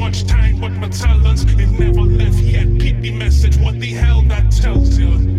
Much time, but my talents, it never left yet. pity. the message, what the hell that tells you.